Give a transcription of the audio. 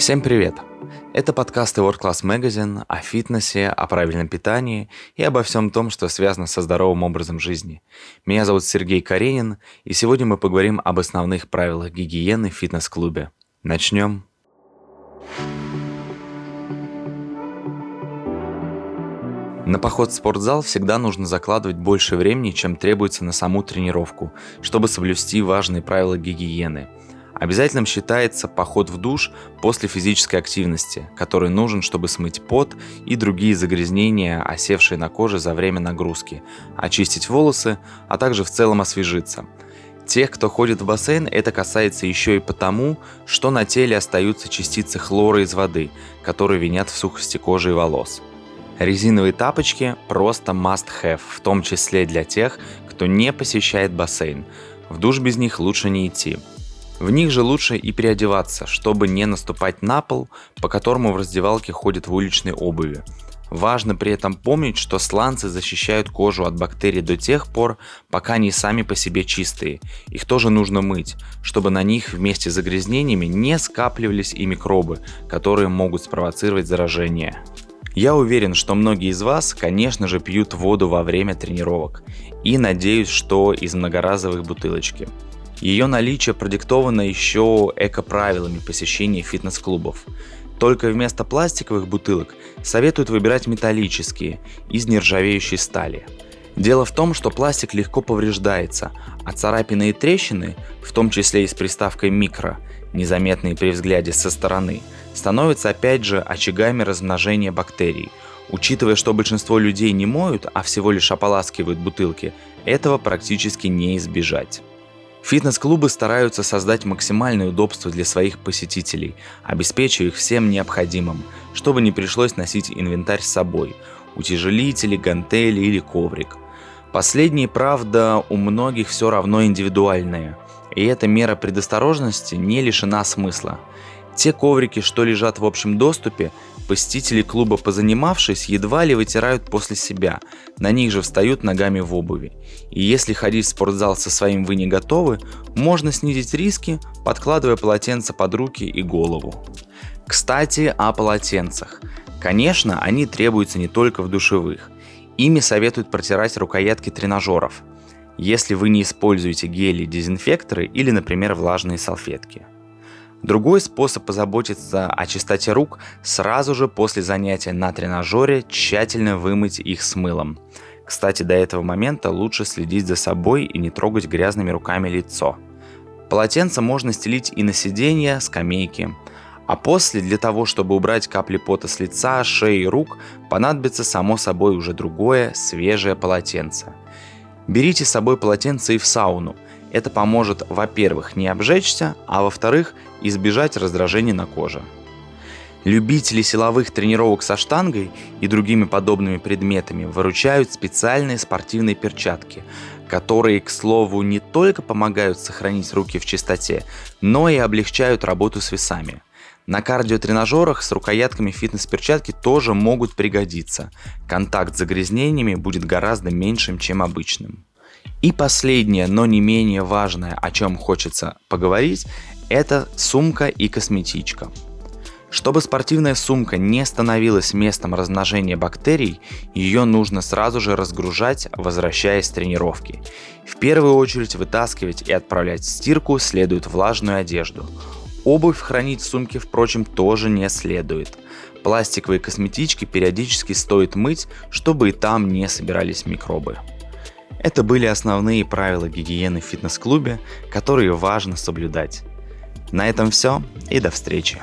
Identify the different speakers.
Speaker 1: Всем привет! Это подкасты World Class Magazine о фитнесе, о правильном питании и обо всем том, что связано со здоровым образом жизни. Меня зовут Сергей Каренин, и сегодня мы поговорим об основных правилах гигиены в фитнес-клубе. Начнем. На поход в спортзал всегда нужно закладывать больше времени, чем требуется на саму тренировку, чтобы соблюсти важные правила гигиены. Обязательным считается поход в душ после физической активности, который нужен, чтобы смыть пот и другие загрязнения, осевшие на коже за время нагрузки, очистить волосы, а также в целом освежиться. Тех, кто ходит в бассейн, это касается еще и потому, что на теле остаются частицы хлора из воды, которые винят в сухости кожи и волос. Резиновые тапочки просто must-have, в том числе для тех, кто не посещает бассейн. В душ без них лучше не идти. В них же лучше и переодеваться, чтобы не наступать на пол, по которому в раздевалке ходят в уличной обуви. Важно при этом помнить, что сланцы защищают кожу от бактерий до тех пор, пока они сами по себе чистые. Их тоже нужно мыть, чтобы на них вместе с загрязнениями не скапливались и микробы, которые могут спровоцировать заражение. Я уверен, что многие из вас, конечно же, пьют воду во время тренировок. И надеюсь, что из многоразовых бутылочки. Ее наличие продиктовано еще эко-правилами посещения фитнес-клубов. Только вместо пластиковых бутылок советуют выбирать металлические, из нержавеющей стали. Дело в том, что пластик легко повреждается, а царапины и трещины, в том числе и с приставкой «микро», незаметные при взгляде со стороны, становятся опять же очагами размножения бактерий. Учитывая, что большинство людей не моют, а всего лишь ополаскивают бутылки, этого практически не избежать. Фитнес-клубы стараются создать максимальное удобство для своих посетителей, обеспечивая их всем необходимым, чтобы не пришлось носить инвентарь с собой – утяжелители, гантели или коврик. Последние, правда, у многих все равно индивидуальные – и эта мера предосторожности не лишена смысла. Те коврики, что лежат в общем доступе, посетители клуба, позанимавшись, едва ли вытирают после себя, на них же встают ногами в обуви. И если ходить в спортзал со своим вы не готовы, можно снизить риски, подкладывая полотенце под руки и голову. Кстати, о полотенцах. Конечно, они требуются не только в душевых. Ими советуют протирать рукоятки тренажеров – если вы не используете гели, дезинфекторы или, например, влажные салфетки. Другой способ позаботиться о чистоте рук – сразу же после занятия на тренажере тщательно вымыть их с мылом. Кстати, до этого момента лучше следить за собой и не трогать грязными руками лицо. Полотенце можно стелить и на сиденье, скамейки. А после, для того, чтобы убрать капли пота с лица, шеи и рук, понадобится само собой уже другое, свежее полотенце – Берите с собой полотенце и в сауну. Это поможет, во-первых, не обжечься, а во-вторых, избежать раздражений на коже. Любители силовых тренировок со штангой и другими подобными предметами выручают специальные спортивные перчатки, которые, к слову, не только помогают сохранить руки в чистоте, но и облегчают работу с весами – на кардиотренажерах с рукоятками фитнес-перчатки тоже могут пригодиться. Контакт с загрязнениями будет гораздо меньшим, чем обычным. И последнее, но не менее важное, о чем хочется поговорить, это сумка и косметичка. Чтобы спортивная сумка не становилась местом размножения бактерий, ее нужно сразу же разгружать, возвращаясь с тренировки. В первую очередь вытаскивать и отправлять в стирку следует влажную одежду. Обувь хранить в сумке, впрочем, тоже не следует. Пластиковые косметички периодически стоит мыть, чтобы и там не собирались микробы. Это были основные правила гигиены в фитнес-клубе, которые важно соблюдать. На этом все и до встречи.